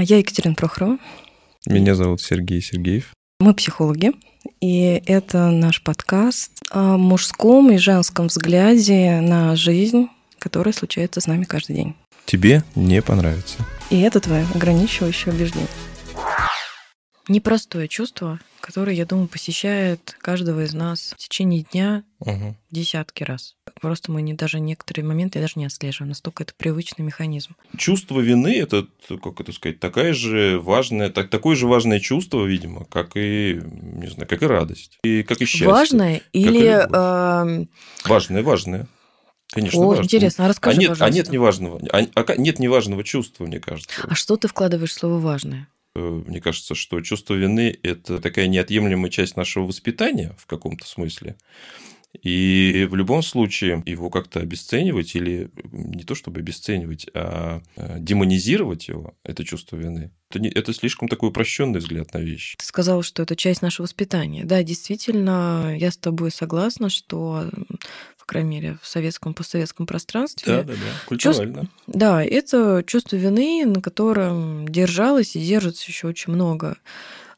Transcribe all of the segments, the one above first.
А Я Екатерина Прохорова. Меня зовут Сергей Сергеев. Мы психологи, и это наш подкаст о мужском и женском взгляде на жизнь, которая случается с нами каждый день. Тебе не понравится. И это твое ограничивающее убеждение. Непростое чувство, которое, я думаю, посещает каждого из нас в течение дня Угу. десятки раз. Просто мы не, даже некоторые моменты даже не отслеживаем, настолько это привычный механизм. Чувство вины – это, как это сказать, такая же важная, так, такое же важное чувство, видимо, как и, не знаю, как и радость. И как и счастье. Важное или... эм, Важное, важное. Конечно, О, важное. интересно, а расскажи, а нет, а пожалуйста. нет неважного, а, а нет неважного чувства, мне кажется. А что ты вкладываешь в слово «важное»? Э, Мне кажется, что чувство вины – это такая неотъемлемая часть нашего воспитания в каком-то смысле. И в любом случае его как-то обесценивать или не то чтобы обесценивать, а э, демонизировать его, это чувство вины, это, не- это слишком такой упрощенный взгляд на вещи. Ты сказала, что это часть нашего воспитания. Да, действительно, я с тобой согласна, что, крайней мере, в советском, постсоветском пространстве, да, да. Культурально. да, это чувство вины, на котором держалось и держится еще очень много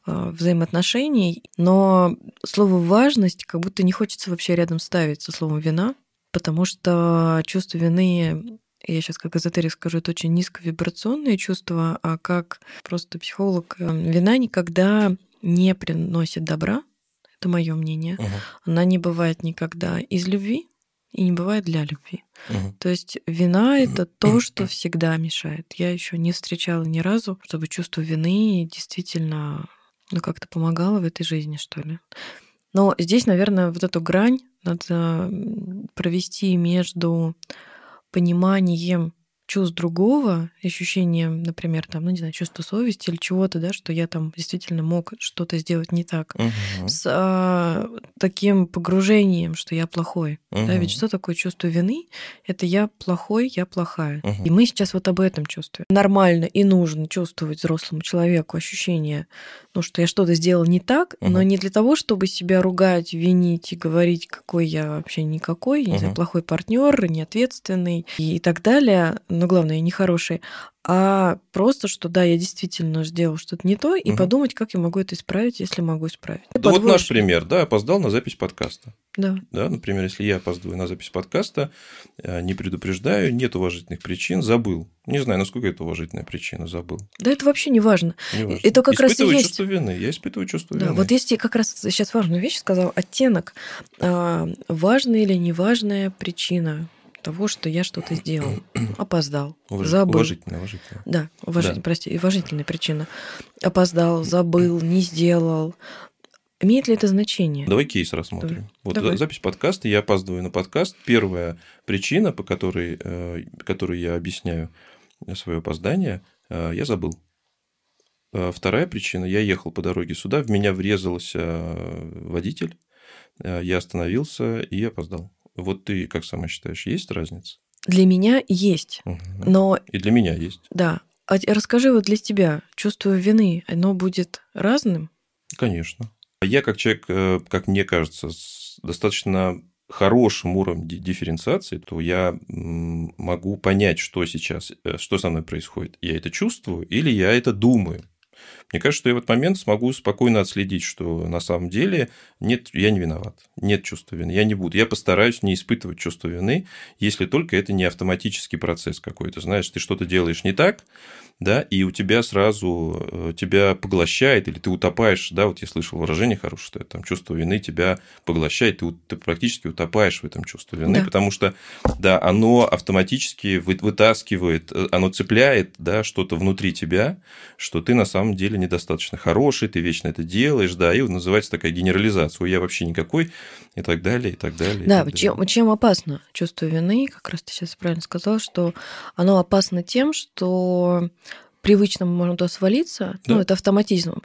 взаимоотношений, но слово важность как будто не хочется вообще рядом ставить со словом вина, потому что чувство вины я сейчас как эзотерик скажу, это очень низковибрационное чувство, а как просто психолог, э, вина никогда не приносит добра, это мое мнение. Мгм, Она не бывает никогда из любви и не бывает для любви. мгм. То есть вина это то, что всегда мешает. Я еще не встречала ни разу, чтобы чувство вины действительно ну, как-то помогало в этой жизни, что ли. Но здесь, наверное, вот эту грань надо провести между пониманием чувств другого, ощущением, например, там, ну, не знаю, чувство совести или чего-то, да, что я там действительно мог что-то сделать не так, Мгм. с а, таким погружением, что я плохой. Да, Мгм. ведь что такое чувство вины? Это я плохой, я плохая. Мгм. И мы сейчас вот об этом чувствуем. Нормально и нужно чувствовать взрослому человеку ощущение, ну, что я что-то сделал не так, но Мгм. не для того, чтобы себя ругать, винить и говорить, какой я вообще никакой, я не знаю, плохой партнер, неответственный и так далее, но главное, нехороший, а просто, что да, я действительно сделал что-то не то, и Мгм. подумать, как я могу это исправить, если могу исправить. Да вот наш пример, да, опоздал на запись подкаста. Да. Да, например, если я опаздываю на запись подкаста, э, не предупреждаю, нет уважительных причин, забыл. Не знаю, насколько это уважительная причина, забыл. Да, это вообще не важно. Неважно. Это как раз и Испытываю есть- чувство вины. Я испытываю чувство Да, вины. вот если как раз сейчас важную вещь сказал, оттенок. А, важная или неважная причина того, что я что-то сделал. Опоздал, Уваж- забыл. Уважительная, уважительная. Да, уважитель, Да. прости, уважительная причина. Опоздал, забыл, не сделал. Имеет ли это значение? Давай кейс рассмотрим. Давай. Вот Давай. за- запись подкаста, я опаздываю на подкаст. Первая причина, по которой, э, которую я объясняю свое опоздание, э, я забыл. Э, Вторая причина, я ехал по дороге сюда, в меня врезался водитель, я остановился и опоздал. Вот ты как сама считаешь, есть разница? Для меня есть. Мгм. Но И для меня есть. да. А расскажи вот для тебя, чувство вины, оно будет разным? Конечно. Я как человек, э, как мне кажется, с достаточно хорошим уровнем ди- дифференциации, то я могу понять, что сейчас, э, что со мной происходит. Я это чувствую или я это думаю. Мне кажется, что я в этот момент смогу спокойно отследить, что на самом деле нет, я не виноват, нет чувства вины, я не буду. Я постараюсь не испытывать чувство вины, если только это не автоматический процесс какой-то. Знаешь, ты что-то делаешь не так, да, и у тебя сразу э, тебя поглощает, или ты утопаешь, да, вот я слышал выражение хорошее, что это там чувство вины тебя поглощает, ты, ты практически утопаешь в этом чувстве вины, Да. потому что, да, оно автоматически вы- вытаскивает, э, оно цепляет, да, что-то внутри тебя, что ты на самом деле недостаточно хороший, ты вечно это делаешь, да, и называется такая генерализация, «Ой, я вообще никакой, и так далее, и так далее. Да, так чем, далее. чем опасно чувство вины, как раз ты сейчас правильно сказал, что оно опасно тем, что привычно можно туда свалиться, ну, Да. это автоматизм.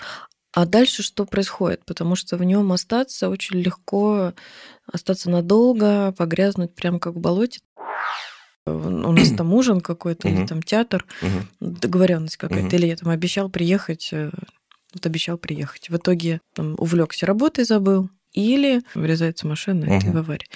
А дальше что происходит? Потому что в нем остаться очень легко, остаться надолго, погрязнуть прямо как в болоте. У нас там ужин какой-то, или там театр, договоренность какая-то, или я там обещал приехать, э, вот обещал приехать. В итоге там увлекся работой, забыл, или врезается машина, и ты в аварии.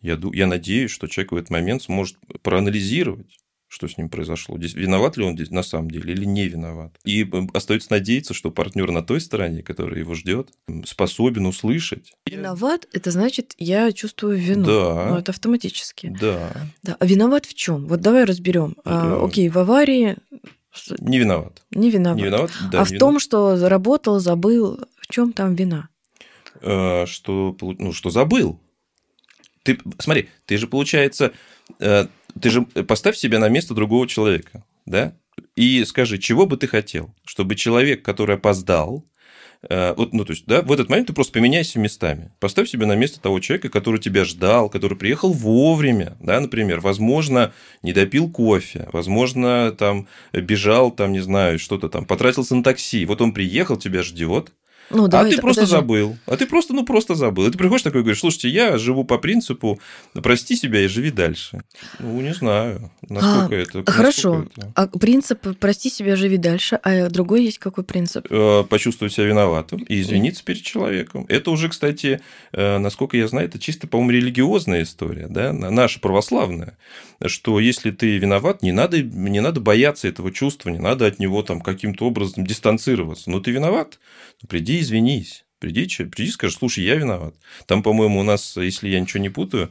Я, я надеюсь, что человек в этот момент сможет проанализировать, что с ним произошло. Здесь виноват ли он здесь на самом деле или не виноват. И остается надеяться, что партнер на той стороне, который его ждет, способен услышать. Виноват это значит, я чувствую вину. Да. Ну, это автоматически. Да. да. А виноват в чем? Вот давай разберем. А, окей, в аварии не виноват. Не виноват. Не виноват да, а в виноват. том, что заработал, забыл, в чем там вина? Э, что, ну, что забыл. Ты, смотри, ты же, получается, э, ты же поставь себя на место другого человека, да? И скажи, чего бы ты хотел? Чтобы человек, который опоздал, э, вот, ну, то есть, да, в этот момент ты просто поменяйся местами. Поставь себя на место того человека, который тебя ждал, который приехал вовремя, да, например, возможно, не допил кофе, возможно, там бежал, там, не знаю, что-то там, потратился на такси. Вот он приехал, тебя ждет, ну, а ты просто подожди. забыл. А ты просто, ну, просто забыл. И ты приходишь такой и говоришь, слушайте, я живу по принципу прости себя и живи дальше. Ну, не знаю, насколько а, это... Хорошо. Насколько это... А принцип прости себя, живи дальше, а другой есть какой принцип? Э, почувствовать себя виноватым и извиниться перед человеком. Это уже, кстати, э, насколько я знаю, это чисто, по-моему, религиозная история, да, наша православная, что если ты виноват, не надо, не надо бояться этого чувства, не надо от него там каким-то образом дистанцироваться. Но ты виноват, приди извинись. Приди, приди, скажи, слушай, я виноват. Там, по-моему, у нас, если я ничего не путаю,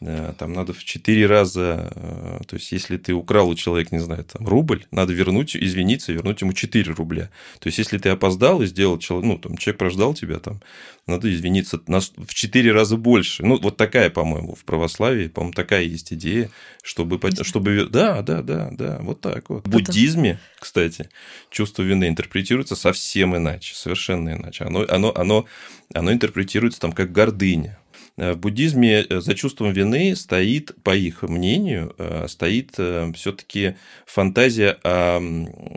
там надо в четыре раза, э, то есть, если ты украл у человека, не знаю, там, рубль, надо вернуть, извиниться, вернуть ему 4 рубля. То есть, если ты опоздал и сделал, ну, там, человек прождал тебя, там, надо извиниться в 4 раза больше. Ну, вот такая, по-моему, в православии, по-моему, такая есть идея, чтобы... чтобы... Да, да, да, да, вот так вот. В буддизме, кстати, чувство вины интерпретируется совсем иначе, совершенно иначе. Оно, оно, оно, оно интерпретируется там как гордыня. В буддизме э, за чувством вины стоит, по их мнению, э, стоит э, все-таки фантазия о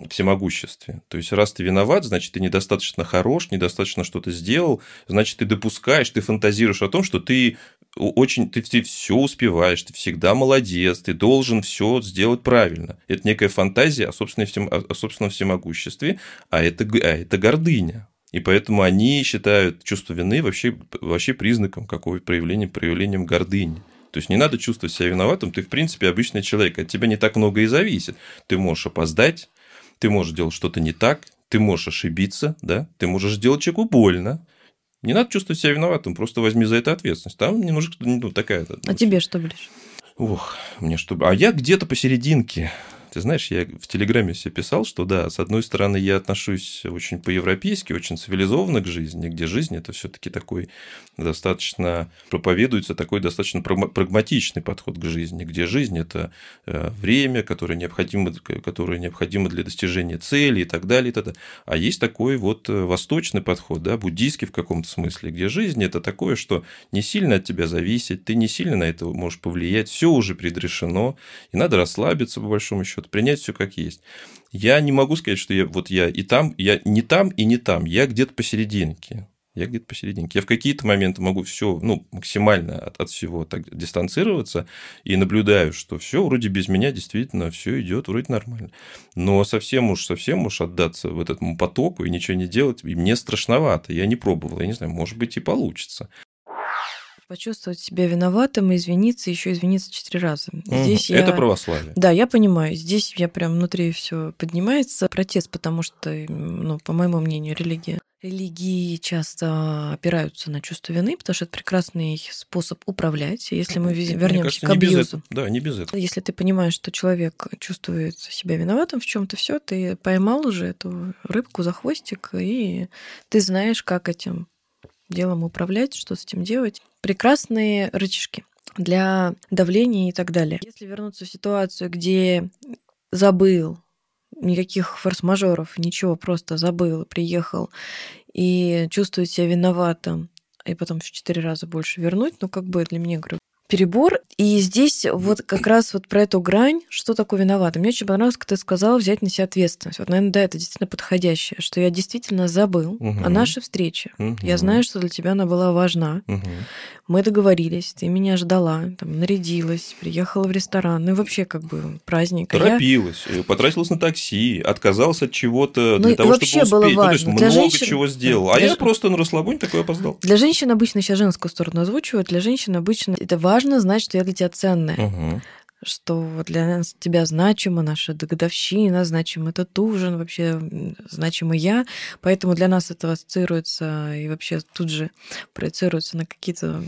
всемогуществе. То есть, раз ты виноват, значит, ты недостаточно хорош, недостаточно что-то сделал, значит, ты допускаешь, ты фантазируешь о том, что ты очень, ты, ты все успеваешь, ты всегда молодец, ты должен все сделать правильно. Это некая фантазия о собственном, всем, о собственном всемогуществе, а это, а это гордыня. И поэтому они считают чувство вины вообще, вообще признаком какого проявления, проявлением гордыни. То есть не надо чувствовать себя виноватым, ты в принципе обычный человек, от тебя не так много и зависит. Ты можешь опоздать, ты можешь делать что-то не так, ты можешь ошибиться, да, ты можешь сделать человеку больно. Не надо чувствовать себя виноватым, просто возьми за это ответственность. Там немножко ну, такая. А тебе что ближе? Ох, мне что... А я где-то посерединке. Ты знаешь, я в Телеграме себе писал, что да, с одной стороны, я отношусь очень по-европейски, очень цивилизованно к жизни, где жизнь это все-таки такой достаточно проповедуется такой достаточно прагматичный подход к жизни, где жизнь это э, время, которое необходимо, которое необходимо для достижения цели и так далее, и так далее. А есть такой вот э, восточный подход, да, буддийский в каком-то смысле, где жизнь это такое, что не сильно от тебя зависит, ты не сильно на это можешь повлиять, все уже предрешено, и надо расслабиться по большому счету что-то, принять все как есть. Я не могу сказать, что я вот я и там, я не там и не там, я где-то посерединке. Я где-то посерединке. Я в какие-то моменты могу все, ну, максимально от, от всего так дистанцироваться и наблюдаю, что все вроде без меня действительно все идет вроде нормально. Но совсем уж, совсем уж отдаться в этому потоку и ничего не делать, и мне страшновато. Я не пробовал, я не знаю, может быть и получится почувствовать себя виноватым и извиниться, еще извиниться четыре раза. Здесь mm, я... Это православие. Да, я понимаю. Здесь я прям внутри все поднимается протест, потому что, ну, по моему мнению, религия Религии часто опираются на чувство вины, потому что это прекрасный способ управлять. Если мы вернемся кажется, к абьюзу. Да, не без этого. Если ты понимаешь, что человек чувствует себя виноватым в чем-то, все, ты поймал уже эту рыбку за хвостик, и ты знаешь, как этим делом управлять, что с этим делать. Прекрасные рычажки для давления и так далее. Если вернуться в ситуацию, где забыл, никаких форс-мажоров, ничего, просто забыл, приехал и чувствует себя виноватым, и потом в четыре раза больше вернуть, ну, как бы для меня, говорю, перебор. И здесь вот как раз вот про эту грань, что такое виноват. Мне очень понравилось, как ты сказала, взять на себя ответственность. Вот, наверное, да, это действительно подходящее, что я действительно забыл угу. о нашей встрече. Угу. Я знаю, что для тебя она была важна. Угу. Мы договорились, ты меня ждала, там, нарядилась, приехала в ресторан. Ну и вообще как бы праздник. Торопилась, я... потратилась на такси, отказалась от чего-то для ну, того, чтобы успеть. Было важно. Ну, то есть для много женщин... чего сделал. А для... я просто на расслабоне такой опоздал. Для женщин обычно, сейчас женскую сторону озвучивают, для женщин обычно это важно знать, что я для тебя ценная. Угу. что для нас тебя значима наша годовщина, значим этот ужин, вообще значима я, поэтому для нас это ассоциируется и вообще тут же проецируется на какие-то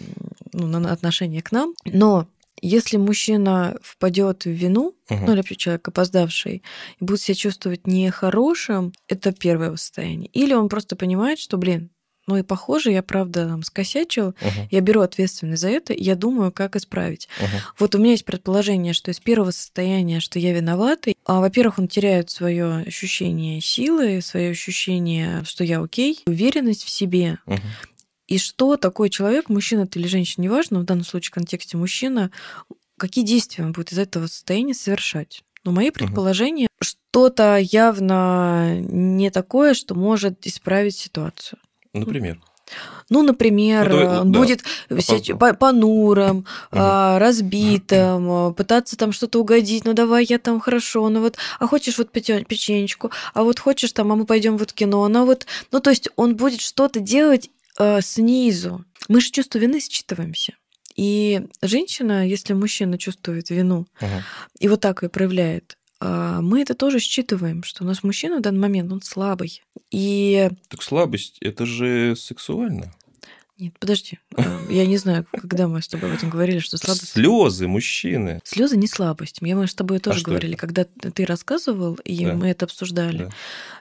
ну, на отношения к нам. Но если мужчина впадет в вину, угу. ну или вообще человек опоздавший, и будет себя чувствовать нехорошим, это первое состояние. Или он просто понимает, что, блин, ну и похоже, я правда скосячил, uh-huh. я беру ответственность за это, и я думаю, как исправить. Uh-huh. Вот у меня есть предположение, что из первого состояния, что я виноватый, а, во-первых, он теряет свое ощущение силы, свое ощущение, что я окей, уверенность в себе. Uh-huh. И что такой человек, мужчина ты или женщина, неважно, в данном случае в контексте мужчина, какие действия он будет из этого состояния совершать? Но мои предположения, угу. что-то явно не такое, что может исправить ситуацию. Например? Ну, например, ну, давай, он да. будет по понурым, угу. разбитым, а, пытаться там что-то угодить. Ну, давай я там хорошо, ну вот, а хочешь вот печенечку, а вот хочешь там, а мы пойдем вот в кино, ну вот, ну то есть он будет что-то делать э, снизу. Мы же чувство вины считываемся. И женщина, если мужчина чувствует вину угу. и вот так ее проявляет, мы это тоже считываем, что у нас мужчина в данный момент, он слабый. И... Так слабость, это же сексуально. Нет, подожди. А, я не знаю, когда мы с тобой об этом говорили, что слабость... Слезы мужчины. Слезы не слабость. Я, мы с тобой тоже а говорили, когда ты рассказывал, и да. мы это обсуждали. Да.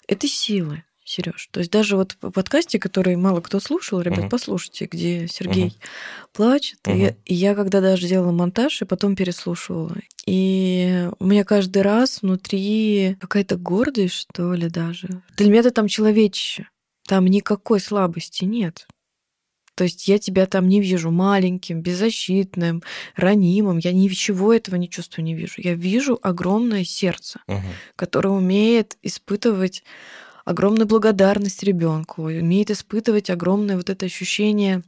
Это силы. Сереж. То есть даже вот в подкасте, который мало кто слушал, ребят, uh-huh. послушайте, где Сергей uh-huh. плачет. Uh-huh. И, я, и я когда даже делала монтаж и потом переслушивала. И у меня каждый раз внутри какая-то гордость, что ли, даже. Для меня это там человечище. Там никакой слабости нет. То есть я тебя там не вижу маленьким, беззащитным, ранимым. Я ничего этого не чувствую, не вижу. Я вижу огромное сердце, uh-huh. которое умеет испытывать огромную благодарность ребенку, умеет испытывать огромное вот это ощущение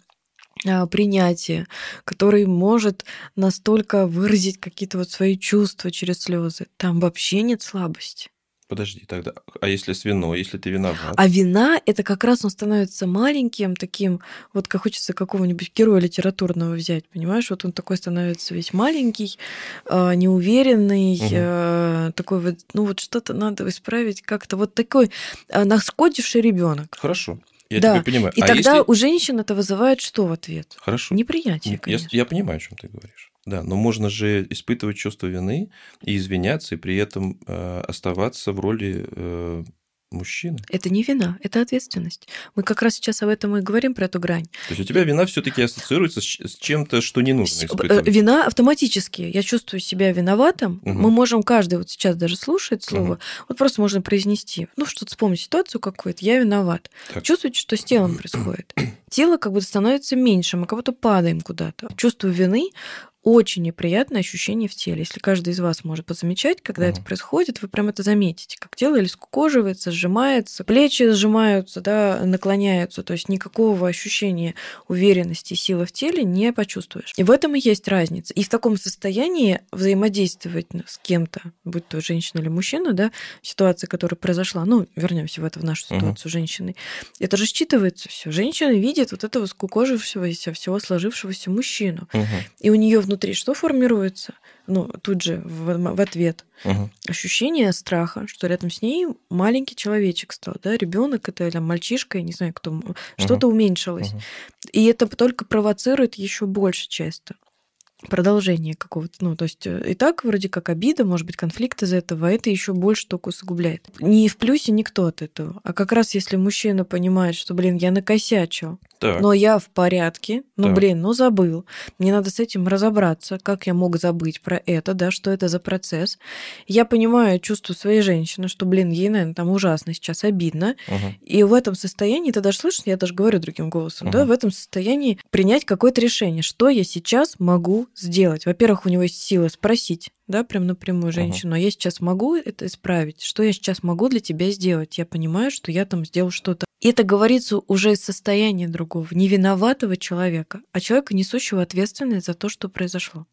а, принятия, который может настолько выразить какие-то вот свои чувства через слезы. Там вообще нет слабости. Подожди, тогда, а если с виной, если ты виноват? А вина это как раз он становится маленьким, таким, вот как хочется какого-нибудь героя литературного взять, понимаешь? Вот он такой становится весь маленький, а, неуверенный, угу. такой вот, ну вот что-то надо исправить, как-то вот такой а, нашкодивший ребенок. Хорошо. Я да. тебя понимаю. И а тогда если... у женщин это вызывает что в ответ? Хорошо. Неприятие, Я, я понимаю, о чем ты говоришь. Да, но можно же испытывать чувство вины и извиняться, и при этом э, оставаться в роли э, мужчины. Это не вина, это ответственность. Мы как раз сейчас об этом и говорим, про эту грань. То есть у тебя вина все-таки ассоциируется с, с чем-то, что не нужно испытывать. Вина автоматически. Я чувствую себя виноватым. Угу. Мы можем каждый вот сейчас даже слушает слово, угу. вот просто можно произнести, ну что-то вспомнить ситуацию какую-то, я виноват. Так. Чувствуете, что с телом происходит? Тело как будто становится меньше, мы как будто падаем куда-то. Чувство вины очень неприятное ощущение в теле. Если каждый из вас может позамечать, когда uh-huh. это происходит, вы прям это заметите, как тело или скукоживается, сжимается, плечи сжимаются, да, наклоняются, то есть никакого ощущения уверенности и силы в теле не почувствуешь. И в этом и есть разница. И в таком состоянии взаимодействовать с кем-то, будь то женщина или мужчина, да, ситуация, которая произошла, ну, вернемся в это, в нашу ситуацию uh-huh. женщины, это же считывается все. Женщина видит вот этого скукожившегося, всего сложившегося мужчину. Uh-huh. И у нее внутри внутри что формируется? Ну, тут же в, в ответ. Угу. Ощущение страха, что рядом с ней маленький человечек стал, да, ребенок это или мальчишка, я не знаю, кто, угу. что-то уменьшилось. Угу. И это только провоцирует еще больше часто продолжение какого-то, ну, то есть э, и так вроде как обида, может быть, конфликт из этого, а это еще больше только усугубляет. Не в плюсе никто от этого, а как раз если мужчина понимает, что, блин, я накосячил, так. но я в порядке, ну, так. блин, ну, забыл, мне надо с этим разобраться, как я мог забыть про это, да, что это за процесс. Я понимаю чувство своей женщины, что, блин, ей, наверное, там ужасно сейчас обидно, угу. и в этом состоянии, ты даже слышишь, я даже говорю другим голосом, угу. да, в этом состоянии принять какое-то решение, что я сейчас могу сделать. Во-первых, у него есть сила спросить, да, прям напрямую женщину, uh-huh. а я сейчас могу это исправить? Что я сейчас могу для тебя сделать? Я понимаю, что я там сделал что-то. И это говорится уже из состояния другого, не виноватого человека, а человека, несущего ответственность за то, что произошло.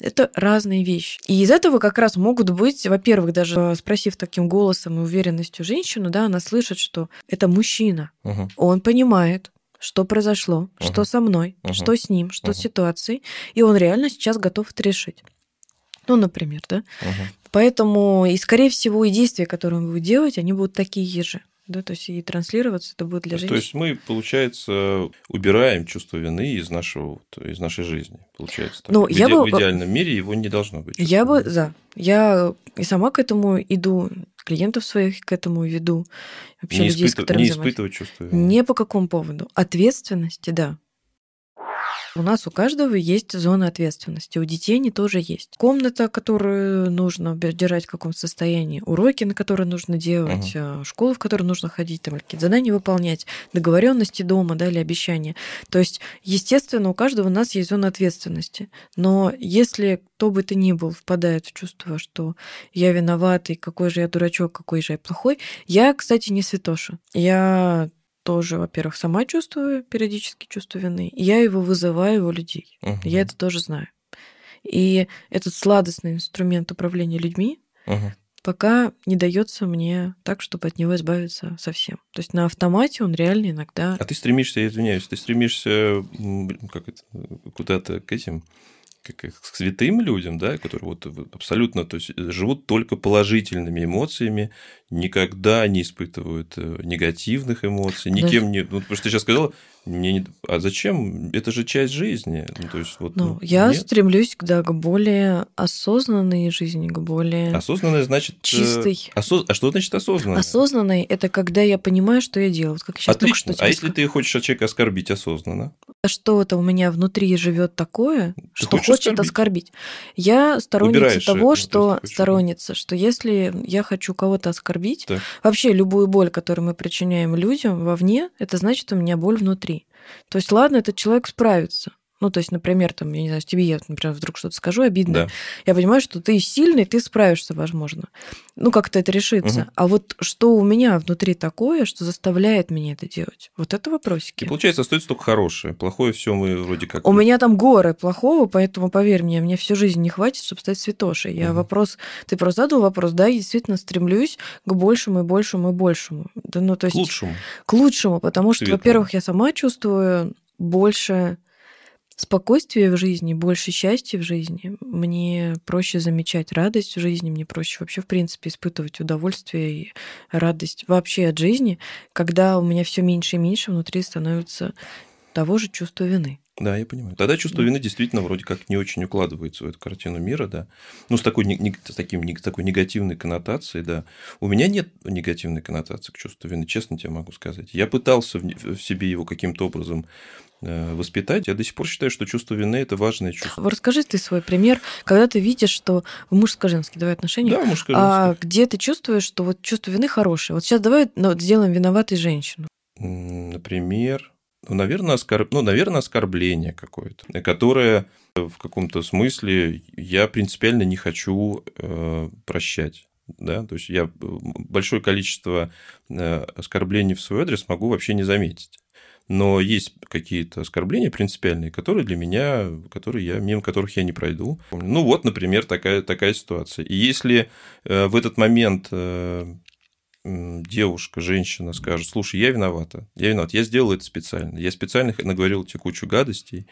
Это разные вещи. И из этого как раз могут быть, во-первых, даже спросив таким голосом и уверенностью женщину, да, она слышит, что это мужчина. Угу. Он понимает, что произошло, uh-huh. что со мной, uh-huh. что с ним, что uh-huh. с ситуацией, и он реально сейчас готов это решить. Ну, например, да? Угу. Поэтому, и, скорее всего, и действия, которые он будет делать, они будут такие же. Да, то есть и транслироваться это будет для женщин. То есть мы, получается, убираем чувство вины из нашего из нашей жизни. Получается, так. Ну, в, я иде... бы... в идеальном мире его не должно быть. Я бы, да. Я и сама к этому иду, клиентов своих к этому веду. Вообще не, людей, испытыв... не испытывать чувство вины. Не по какому поводу. Ответственности, да. У нас у каждого есть зона ответственности. У детей они тоже есть. Комната, которую нужно держать в каком состоянии, уроки, на которые нужно делать, uh-huh. школу, в которую нужно ходить, там, какие-то задания выполнять, договоренности дома, да, или обещания. То есть, естественно, у каждого у нас есть зона ответственности. Но если кто бы ты ни был впадает в чувство, что я виноватый, какой же я дурачок, какой же я плохой, я, кстати, не святоша. Я тоже, во-первых, сама чувствую периодически чувство вины, я его вызываю у людей. Угу. Я это тоже знаю. И этот сладостный инструмент управления людьми угу. пока не дается мне так, чтобы от него избавиться совсем. То есть на автомате он реально иногда. А ты стремишься, я извиняюсь, ты стремишься как это, куда-то к этим как к святым людям, да, которые вот абсолютно то есть, живут только положительными эмоциями, никогда не испытывают э, негативных эмоций, никем да. не... Ну, потому что ты сейчас сказала, мне не... А зачем? Это же часть жизни. Ну, то есть, вот, ну, ну, я нет. стремлюсь да, к более осознанной жизни, к более... Осознанной значит... Э, чистой. Осоз... А что значит осознанной? Осознанной – это когда я понимаю, что я делаю. Вот как сейчас Отлично. Что а если ты хочешь человека оскорбить осознанно? Что-то у меня внутри живет такое, ты что хочет оскорбить. оскорбить. Я сторонница Убираешь того, это, что сторонница, что если я хочу кого-то оскорбить, так. вообще любую боль, которую мы причиняем людям вовне, это значит, у меня боль внутри. То есть, ладно, этот человек справится. Ну, то есть, например, там, я не знаю, тебе я, например, вдруг что-то скажу обидно, да. я понимаю, что ты сильный, ты справишься, возможно. Ну, как-то это решится. Угу. А вот что у меня внутри такое, что заставляет меня это делать? Вот это вопросики. И получается, остается только хорошее. Плохое все мы вроде как... У меня там горы плохого, поэтому, поверь мне, мне всю жизнь не хватит, чтобы стать святошей. Я угу. вопрос... Ты просто задал вопрос, да, я действительно стремлюсь к большему и большему и большему. Да, ну, то есть... К лучшему. К лучшему, потому что, во-первых, я сама чувствую больше спокойствие в жизни, больше счастья в жизни. Мне проще замечать радость в жизни, мне проще вообще, в принципе, испытывать удовольствие и радость вообще от жизни, когда у меня все меньше и меньше внутри становится того же чувства вины. Да, я понимаю. Тогда чувство вины действительно вроде как не очень укладывается в эту картину мира, да. Ну, с такой, не, с таким, с такой негативной коннотацией, да. У меня нет негативной коннотации к чувству вины, честно тебе могу сказать. Я пытался в, в себе его каким-то образом воспитать. Я до сих пор считаю, что чувство вины – это важное чувство. Расскажи ты свой пример, когда ты видишь, что в мужско-женские давай отношения, да, мужско а где ты чувствуешь, что вот чувство вины хорошее. Вот сейчас давай ну, сделаем виноватой женщину. Например, ну, наверное, оскорб... ну, наверное, оскорбление какое-то, которое в каком-то смысле я принципиально не хочу э, прощать. Да? То есть я большое количество э, оскорблений в свой адрес могу вообще не заметить но есть какие-то оскорбления принципиальные, которые для меня, которые я, мимо которых я не пройду. Ну вот, например, такая, такая ситуация. И если э, в этот момент э, девушка, женщина скажет, слушай, я виновата, я виноват, я сделал это специально, я специально наговорил тебе кучу гадостей,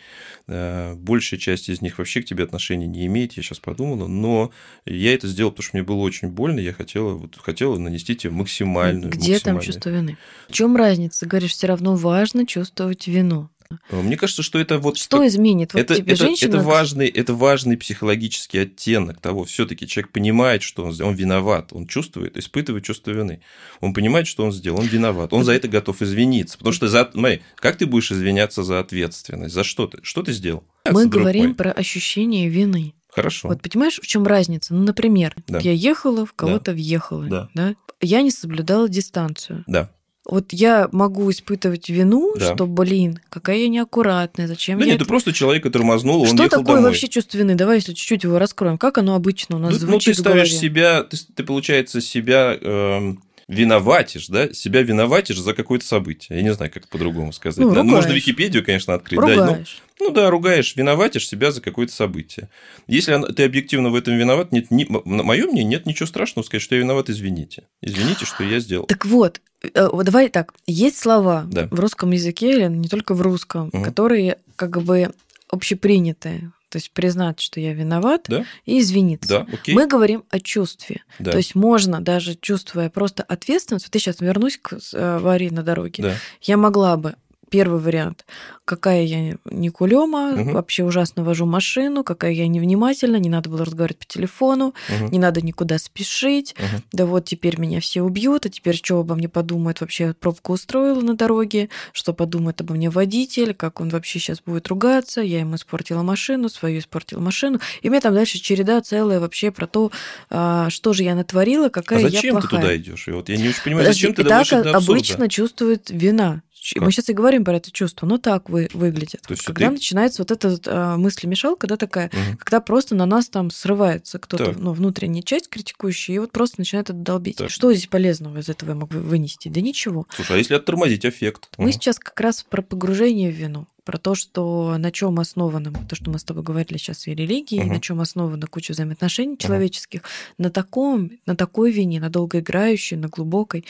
э, большая часть из них вообще к тебе отношения не имеет, я сейчас подумала, но я это сделал, потому что мне было очень больно, я хотела, вот, хотела нанести тебе максимальную Где максимальную... там чувство вины? В чем разница? Ты говоришь, все равно важно чувствовать вину. Э, мне кажется, что это вот... Что изменит? Вот это, тебе это, женщина... это, важный, это важный психологический оттенок того, все таки человек понимает, что он, он виноват, он чувствует, испытывает чувство вины. Он понимает, что он сделал, он виноват, он за это готов извиниться. Потому что, за, смотри, как ты будешь извиняться за ответственность? За что ты? Что ты сделал? Мы говорим мой. про ощущение вины. Хорошо. Вот понимаешь, в чем разница? Ну, например, да. я ехала, в кого-то да. въехала, да. да? Я не соблюдала дистанцию. Да вот я могу испытывать вину, да. что, блин, какая я неаккуратная, зачем да я... нет, это... ты просто человека тормознул, он Что такое домой. вообще чувство вины? Давай, если чуть-чуть его раскроем. Как оно обычно у нас ну, звучит Ну, ты ставишь себя, ты, ты, получается, себя... Э, виноватишь, да, себя виноватишь за какое-то событие. Я не знаю, как по-другому сказать. Ну, да, можно Википедию, конечно, открыть. Ругаешь. Да, ну, ну да, ругаешь, виноватишь себя за какое-то событие. Если ты объективно в этом виноват, нет, не, на мое мнение, нет ничего страшного сказать, что я виноват, извините. Извините, что я сделал. Так вот, давай так, есть слова да. в русском языке, или не только в русском, угу. которые как бы общепринятые То есть признать, что я виноват, Да? и извиниться. Да, окей. Мы говорим о чувстве. Да. То есть можно, даже чувствуя просто ответственность, вот я сейчас вернусь к э, аварии на дороге, Да. я могла бы Первый вариант. Какая я не кулема, Мгм. вообще ужасно вожу машину, какая я невнимательна, не надо было разговаривать по телефону, Мгм. не надо никуда спешить. Мгм. Да вот теперь меня все убьют, а теперь что обо мне подумают, вообще пробку устроила на дороге, что подумает обо мне водитель, как он вообще сейчас будет ругаться, я ему испортила машину, свою испортила машину. И у меня там дальше череда целая вообще про то, а, что же я натворила, какая А я зачем ты плохая. туда идешь? И вот я не очень понимаю, Подожди, зачем ты доводишь так это до абсурда? обычно чувствует вина. Мы сейчас и говорим про это чувство, но так вы, выглядит. То есть когда ты- начинается вот эта а, мысль-мешалка, да, такая, Мгм. когда просто на нас там срывается кто-то, Так. ну, внутренняя часть критикующая, и вот просто начинает это долбить. Так. Что здесь полезного из этого я могу вынести? Да ничего. Слушай, а если оттормозить эффект? Мы Мгм. сейчас как раз про погружение в вину, про то, что на чем основано, то, что мы с тобой говорили сейчас и религии, Мгм. на чем основана куча взаимоотношений человеческих, на таком, на такой вине, на долгоиграющей, на глубокой.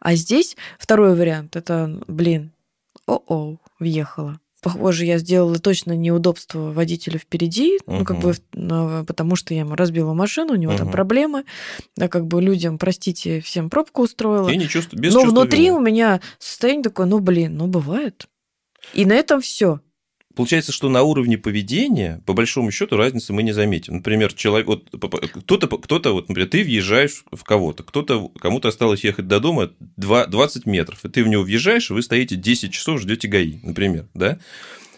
А здесь второй вариант, это, блин, о-о, въехала. Похоже, я сделала точно неудобство водителю впереди, ну, как бы, потому что я ему разбила машину, у него там Мгм. проблемы, да, как бы людям, простите, всем пробку устроила. И не чувств- без Но внутри вины. у меня состояние такое, ну блин, ну бывает. И на этом все. Получается, что на уровне поведения, по большому счету, разницы мы не заметим. Например, человек, вот, кто-то, кто-то, вот, например, ты въезжаешь в кого-то, кто-то, кому-то осталось ехать до дома два- 20 метров, и ты в него въезжаешь, и вы стоите 10 часов, ждете ГАИ, например, да?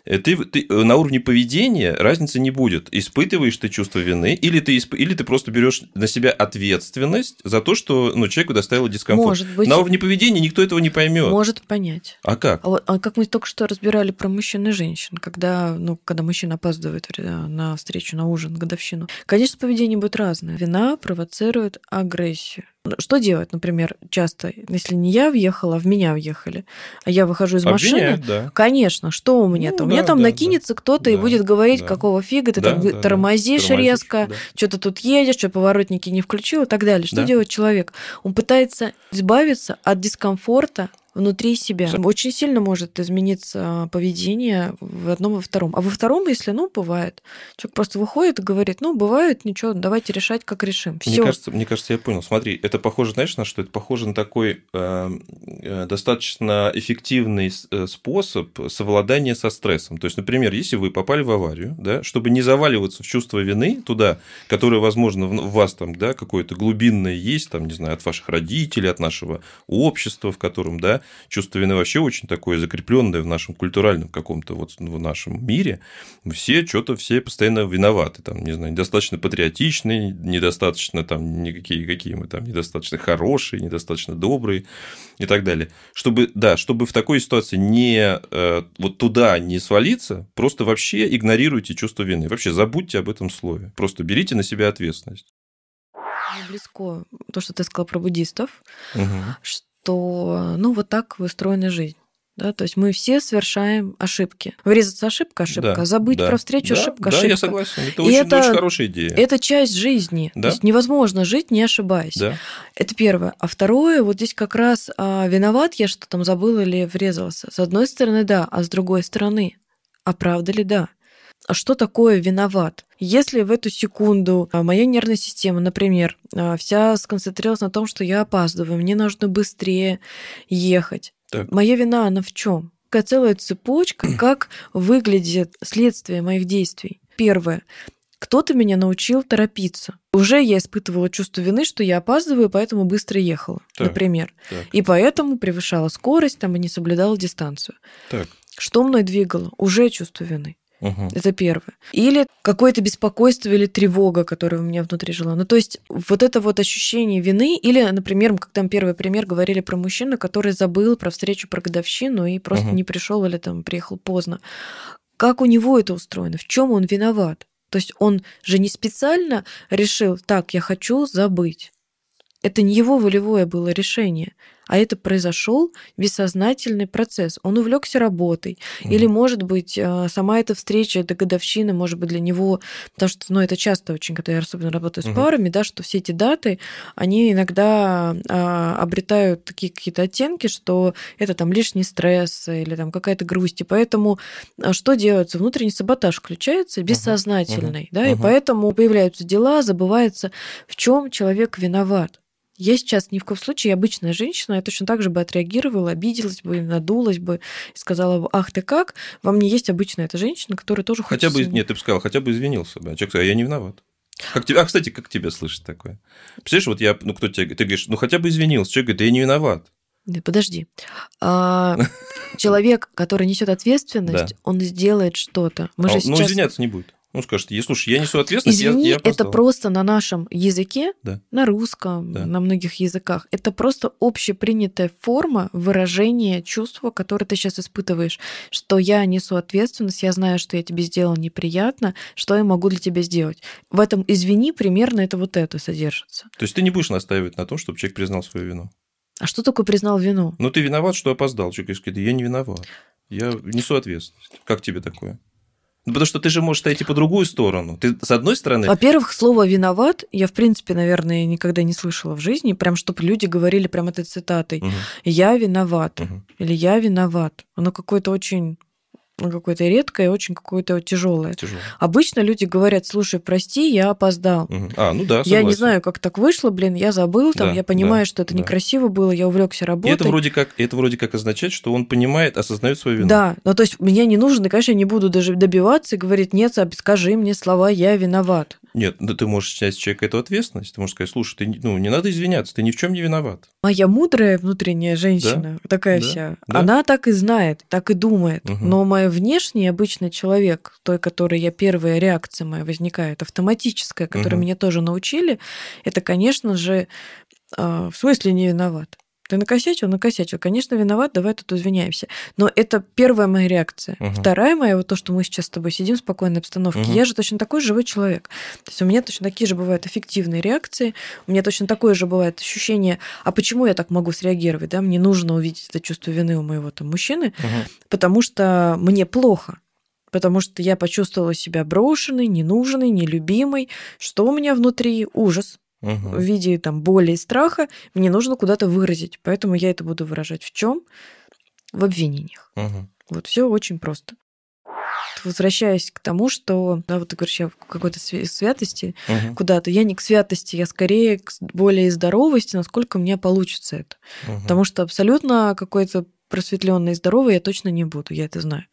Э, Ты, ты- э, на уровне поведения разницы не будет. Испытываешь ты чувство вины, или ты, исп- или ты просто берешь на себя ответственность за то, что ну, человеку доставило дискомфорт. Может быть, На уровне поведения никто этого не поймет. может понять. А как? А, вот- а как мы только что разбирали про мужчин и женщин, когда, ну, когда мужчина опаздывает э, на встречу, на ужин, годовщину. Конечно, поведение будет разное. Вина провоцирует агрессию. Что делать, например, часто, если не я въехала, а в меня въехали, а я выхожу из машины, Обвиняют, да. Конечно, что у меня Ну, там? да, Мне там да, накинется кто-то и Да, будет говорить, да. какого фига ты Да, так да, да. тормозишь Тормозишь, резко, да. что ты тут едешь, что поворотники не включил и так далее. Что Да. делает человек? Он пытается избавиться от дискомфорта внутри себя. Очень сильно может измениться поведение в одном и во втором. А во втором, если, ну, бывает. Человек просто выходит и говорит, ну, бывает, ничего, давайте решать, как решим. Мне кажется, мне кажется, я понял. Смотри, это похоже, знаешь, на что? Это похоже на такой э, э, достаточно эффективный э, способ совладания со стрессом. То есть, например, если вы попали в аварию, да, чтобы не заваливаться в чувство вины туда, которое, возможно, в вас там, да, какое-то глубинное есть, там, не знаю, от ваших родителей, от нашего общества, в котором, да, чувство вины вообще очень такое закрепленное в нашем культуральном каком-то вот в нашем мире. Все что-то все постоянно виноваты, там, не знаю, недостаточно патриотичные, недостаточно там никакие, какие мы там, недостаточно хорошие, недостаточно добрые и так далее. Чтобы, да, чтобы в такой ситуации не э, вот туда не свалиться, просто вообще игнорируйте чувство вины. Вообще забудьте об этом слове. Просто берите на себя ответственность. Близко то, что ты сказал про буддистов, Мгм. что, ну, вот так выстроена жизнь. Да, то есть мы все совершаем ошибки. Врезаться ошибка, ошибка. Да, Забыть да, про встречу да, ошибка, да, ошибка. я согласен. Это И очень, это- очень хорошая идея. Это часть жизни. Да. То есть невозможно жить, не ошибаясь. Да. Это первое. А второе, вот здесь как раз а, виноват я, что там забыл или врезался. С одной стороны, да, а с другой стороны, а правда ли да? А что такое виноват? Если в эту секунду а, моя нервная система, например, а, вся сконцентрировалась на том, что я опаздываю, мне нужно быстрее ехать. Так. Моя вина, она в чем? Такая целая цепочка, как выглядит следствие моих действий. Первое. Кто-то меня научил торопиться. Уже я испытывала чувство вины, что я опаздываю, поэтому быстро ехала, Так. например. Так. И поэтому превышала скорость там, и не соблюдала дистанцию. Так. Что мной двигало? Уже чувство вины. Мгм. Это первое. Или какое-то беспокойство или тревога, которая у меня внутри жила. Ну, то есть вот это вот ощущение вины, или, например, как там первый пример говорили про мужчину, который забыл про встречу, про годовщину и просто Мгм. не пришел или там приехал поздно. Как у него это устроено? В чем он виноват? То есть он же не специально решил, так, я хочу забыть. Это не его волевое было решение. А это произошел бессознательный процесс. Он увлекся работой. Mm. Или, может быть, э, сама эта встреча, эта годовщина, может быть, для него, потому что, ну, это часто очень, когда я особенно работаю с mm-hmm. парами, да, что все эти даты, они иногда а, обретают такие какие-то оттенки, что это там лишний стресс или там какая-то грусть. И поэтому а, что делается? Внутренний саботаж включается, бессознательный, uh-huh. да, uh-huh. и поэтому появляются дела, забывается, в чем человек виноват. Я сейчас ни в коем случае, я обычная женщина, я точно так же бы отреагировала, обиделась бы, надулась бы, сказала бы, ах ты как, во мне есть обычная эта женщина, которая тоже хочет... Хотя бы, нет, ты бы сказал, хотя бы извинился бы. А человек сказал, я не виноват. Как тебе, а, кстати, как тебя слышать такое? Представляешь, вот я, ну, кто тебе, ты говоришь, ну, хотя бы извинился. Человек говорит, да я не виноват. Нет, подожди. А, человек, который несет ответственность, он сделает что-то. Мы же сейчас... Ну, извиняться не будет. Он скажет, слушай, я несу ответственность, Извини, я, я это просто на нашем языке, да. на русском, да. на многих языках. Это просто общепринятая форма выражения чувства, которое ты сейчас испытываешь, что я несу ответственность, я знаю, что я тебе сделал неприятно, что я могу для тебя сделать. В этом «извини» примерно это вот это содержится. То есть ты не будешь настаивать на том, чтобы человек признал свою вину? А что такое признал вину? Ну, ты виноват, что опоздал. Человек говорит, я не виноват. Я несу ответственность. Как тебе такое? Ну, потому что ты же можешь отойти по другую сторону. Ты с одной стороны... Во-первых, слово «виноват» я, в принципе, наверное, никогда не слышала в жизни, прям чтобы люди говорили прям этой цитатой. Угу. «Я виноват» угу. или «я виноват». Оно какое-то очень какое-то редкое, очень какое-то тяжелое. Тяжелое. Обычно люди говорят, слушай, прости, я опоздал. Угу. А, ну да, согласен. Я не знаю, как так вышло, блин, я забыл, там, да, я понимаю, да, что это да. некрасиво было, я увлекся работой. И это вроде как, это вроде как означает, что он понимает, осознает свою вину. Да, ну то есть мне не нужно, и, конечно, я не буду даже добиваться и говорить, нет, скажи мне слова, я виноват. Нет, да ты можешь снять с человека эту ответственность. Ты можешь сказать, слушай, ты ну, не надо извиняться, ты ни в чем не виноват. Моя мудрая внутренняя женщина, да? такая да? вся, да? она так и знает, так и думает. Угу. Но мой внешний обычный человек, той, который я первая реакция моя возникает, автоматическая, которую угу. меня тоже научили, это, конечно же, а, в смысле не виноват. Ты накосячил, накосячил. Конечно, виноват, давай тут извиняемся. Но это первая моя реакция. Угу. Вторая моя, вот то, что мы сейчас с тобой сидим в спокойной обстановке. Угу. Я же точно такой живой человек. То есть у меня точно такие же бывают эффективные реакции, у меня точно такое же бывает ощущение, а почему я так могу среагировать, да? Мне нужно увидеть это чувство вины у моего там мужчины, угу. потому что мне плохо потому что я почувствовала себя брошенной, ненужной, нелюбимой. Что у меня внутри? Ужас угу. в виде там боли и страха, мне нужно куда-то выразить. Поэтому я это буду выражать в чем? В обвинениях. Угу. Вот все очень просто. Возвращаясь к тому, что, да, вот ты говоришь, я в какой-то святости угу. куда-то. Я не к святости, я скорее к более здоровости, насколько меня получится это. Угу. Потому что абсолютно какой-то просветленной и здоровой я точно не буду, я это знаю.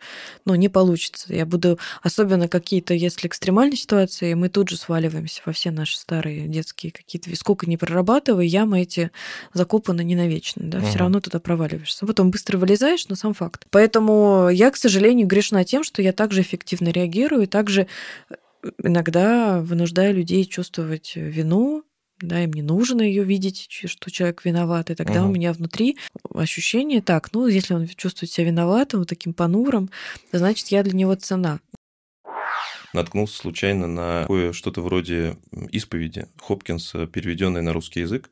Но не получится. Я буду, особенно какие-то, если экстремальные ситуации, мы тут же сваливаемся во все наши старые детские какие-то, сколько не прорабатывая, ямы эти закопаны не навечно, да, угу. все равно туда проваливаешься. Потом быстро вылезаешь, но сам факт. Поэтому я, к сожалению, грешна тем, что я также эффективно реагирую, и также э, иногда вынуждаю людей чувствовать вину, да, им не нужно ее видеть, что человек виноват, и тогда угу. у меня внутри ощущение так, ну, если он чувствует себя виноватым, вот таким понуром, значит, я для него цена. Наткнулся случайно на что-то вроде исповеди Хопкинса, переведенной на русский язык,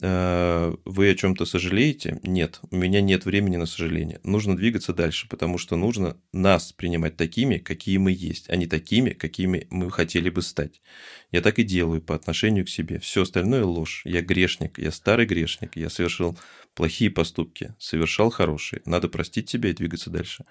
вы о чем-то сожалеете? Нет, у меня нет времени на сожаление. Нужно двигаться дальше, потому что нужно нас принимать такими, какие мы есть, а не такими, какими мы хотели бы стать. Я так и делаю по отношению к себе. Все остальное ложь. Я грешник, я старый грешник, я совершил плохие поступки, совершал хорошие. Надо простить себя и двигаться дальше.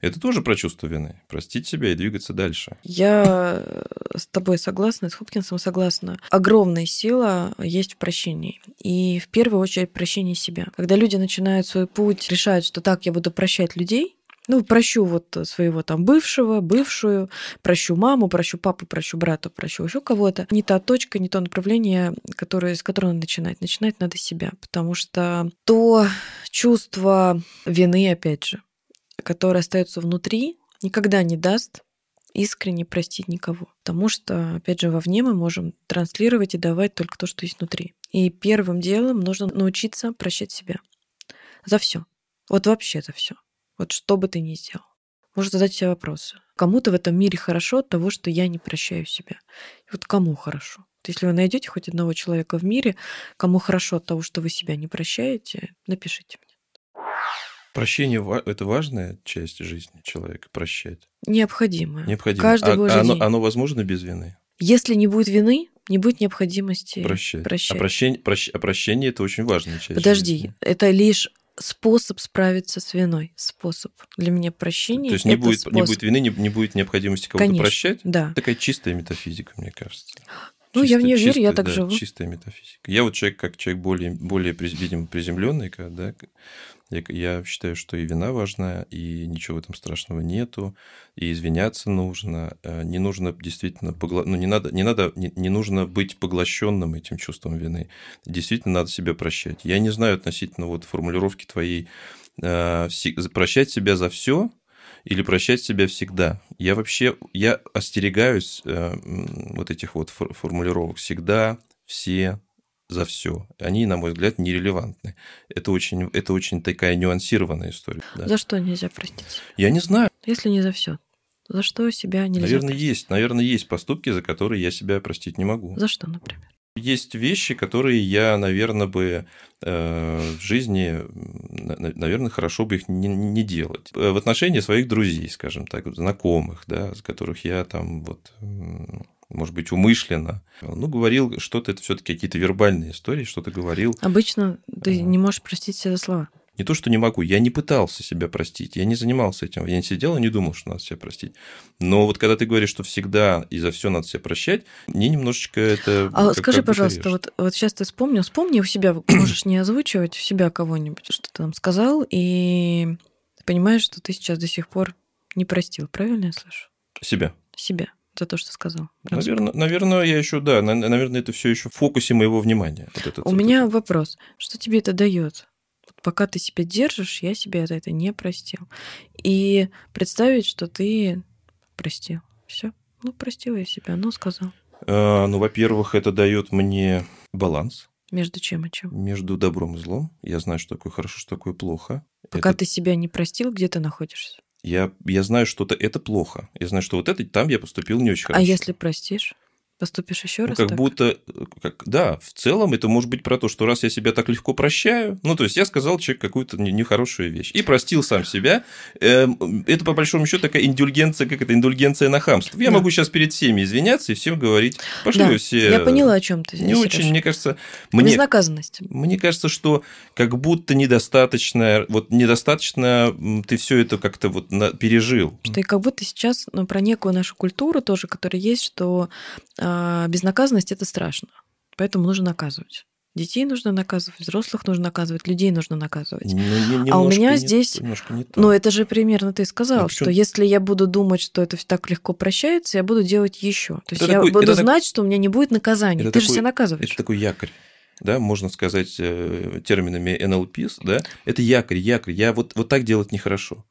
Это тоже про чувство вины. Простить себя и двигаться дальше. Я э, с тобой согласна, с Хопкинсом согласна. Огромная сила есть в прощении. И в первую очередь прощение себя. Когда люди начинают свой путь, решают, что так, я буду прощать людей, ну, прощу вот своего там бывшего, бывшую, прощу маму, прощу папу, прощу брата, прощу еще кого-то. Не та точка, не то направление, которое, с которого надо начинать. Начинать надо с себя, потому что то чувство вины, опять же, который остается внутри, никогда не даст искренне простить никого. Потому что, опять же, вовне мы можем транслировать и давать только то, что есть внутри. И первым делом нужно научиться прощать себя. За все. Вот вообще за все. Вот что бы ты ни сделал. Можно задать себе вопросы. Кому-то в этом мире хорошо от того, что я не прощаю себя. И вот кому хорошо? Если вы найдете хоть одного человека в мире, кому хорошо от того, что вы себя не прощаете, напишите мне. Прощение – это важная часть жизни человека, прощать. Необходимо. Необходимо. Каждый а, божий оно, день. оно возможно без вины? Если не будет вины, не будет необходимости Прощать. прощать. А, прощение, прощ- а прощение – это очень важная часть Подожди, жизни. это лишь способ справиться с виной. Способ. Для меня прощение То есть не будет, не способ. будет вины, не, не будет необходимости кого-то Конечно. прощать? Да. Такая чистая метафизика, мне кажется. Ну, я в Чисто- нее верю, я так да, живу. Чистая метафизика. Я вот человек, как человек более, более видимо, приземленный, да, я, я считаю, что и вина важна, и ничего в этом страшного нету, и извиняться нужно. э, Не нужно действительно, погла- ну, не надо, не надо, не, не нужно быть поглощенным этим чувством вины. Действительно, надо себя прощать. Я не знаю относительно вот формулировки твоей э, прощать себя за все, или прощать себя всегда. Я вообще, я остерегаюсь э, вот этих вот фор- формулировок всегда, все, за все. Они, на мой взгляд, нерелевантны. Это очень, это очень такая нюансированная история. да. За что нельзя простить? Я не знаю. Если не за все. За что себя нельзя наверное, простить? есть. Наверное, есть поступки, за которые я себя простить не могу. За что, например? Есть вещи, которые я, наверное, бы э, в жизни, наверное, хорошо бы их не, не делать. Э, В отношении своих друзей, скажем так, знакомых, да, с которых я там вот, может быть, умышленно, ну, говорил что-то, это все-таки какие-то вербальные истории, что-то говорил. Обычно ты не можешь простить себя за слова. Не то, что не могу, я не пытался себя простить, я не занимался этим, я не сидел и не думал, что надо себя простить. Но вот когда ты говоришь, что всегда и за все надо себя прощать, мне немножечко это... А как- скажи, как пожалуйста, режет. вот, вот сейчас ты вспомнил, вспомни у себя, можешь не озвучивать у себя кого-нибудь, что ты там сказал, и понимаешь, что ты сейчас до сих пор не простил, правильно я слышу? Себя. Себя за то, что сказал. Наверное, наверное, я еще, да, на- наверное, это все еще в фокусе моего внимания. Вот этот У вот меня этот. вопрос. Что тебе это дает? Пока ты себя держишь, я себя за это не простил. И представить, что ты простил. Все. Ну, простил я себя, ну, сказал. А, ну, во-первых, это дает мне баланс Между чем и чем. между добром и злом. Я знаю, что такое хорошо, что такое плохо. Пока Это- ты себя не простил, где ты находишься? Я, я знаю, что это, плохо. Я знаю, что вот это там я поступил не очень А хорошо. если простишь, поступишь еще Ну, раз как так? будто, э, как, да, в целом это может быть про то, что раз я себя так легко прощаю, ну, то есть я сказал человеку какую-то не- нехорошую вещь и простил сам себя, эм, это по большому счету такая индульгенция, как это, индульгенция на хамство. Я Да. могу сейчас перед всеми извиняться и всем говорить, пошли Да, все... Я поняла, о чем ты здесь. Не очень, мне кажется, мне, Безнаказанность. мне кажется, что как будто недостаточно, вот недостаточно ты все это как-то вот пережил. Что и как будто сейчас ну, про некую нашу культуру тоже, которая есть, что а, безнаказанность это страшно. Поэтому нужно наказывать. Детей нужно наказывать, взрослых нужно наказывать, людей нужно наказывать. Ну, не- А у меня не- здесь- не так. Но это же примерно ты сказал, Ну, что если я буду думать, что это так легко прощается, я буду делать еще. То есть Это я такой- буду это так- знать, что у меня не будет наказания. это Ты же такой- себя наказываешь. Это такой якорь. Да, можно сказать э, терминами NLP, да, это якорь, якорь. Я вот, вот так делать нехорошо.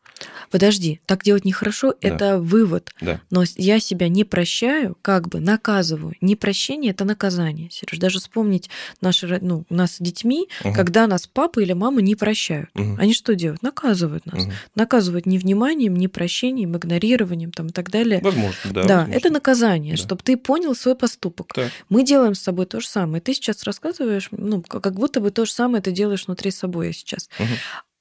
Подожди, так делать нехорошо, Да. это вывод. Да. Но я себя не прощаю, как бы наказываю. Непрощение это наказание. Сереж, даже вспомнить наши, ну, у нас с детьми, Мгм. когда нас папа или мама не прощают. Мгм. Они что делают? Наказывают нас. Мгм. Наказывают невниманием, непрощением, игнорированием там, и так далее. Возможно, да. Да, возможно. это наказание, Да. чтобы ты понял свой поступок. Так. Мы делаем с собой то же самое. Ты сейчас рассказываешь, ну, как будто бы то же самое ты делаешь внутри собой сейчас. Мгм.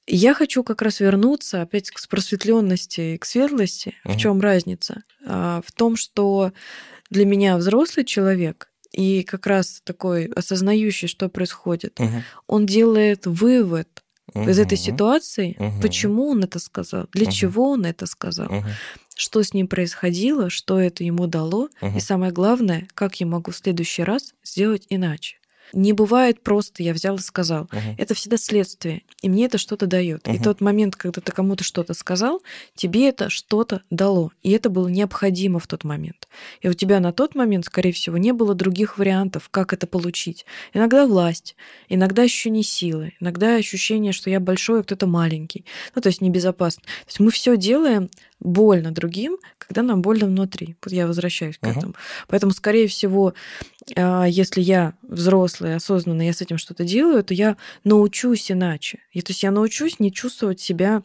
Я хочу как раз вернуться опять к просветленности и к светлости. Мгм. В чем разница? А, В том, что для меня взрослый человек и как раз такой осознающий, что происходит, Мгм. он делает вывод из этой ситуации, Мгм. почему он это сказал, для Мгм. чего он это сказал, Мгм. что с ним происходило, что это ему дало, Мгм. и самое главное, как я могу в следующий раз сделать иначе. Не бывает просто я взял и сказал. Мгм. Это всегда следствие, и мне это что-то дает. И Мгм. тот момент, когда ты кому-то что-то сказал, тебе это что-то дало, и это было необходимо в тот момент. И у тебя на тот момент, скорее всего, не было других вариантов, как это получить. Иногда власть, иногда ощущение силы, иногда ощущение, что я большой, а кто-то маленький. Ну, то есть небезопасно. То есть мы все делаем больно другим, когда нам больно внутри. Вот я возвращаюсь к Мгм. этому. Поэтому, скорее всего, а, если я взрослый, осознанно, я с этим что-то делаю, то я научусь иначе. И, то есть я научусь не чувствовать себя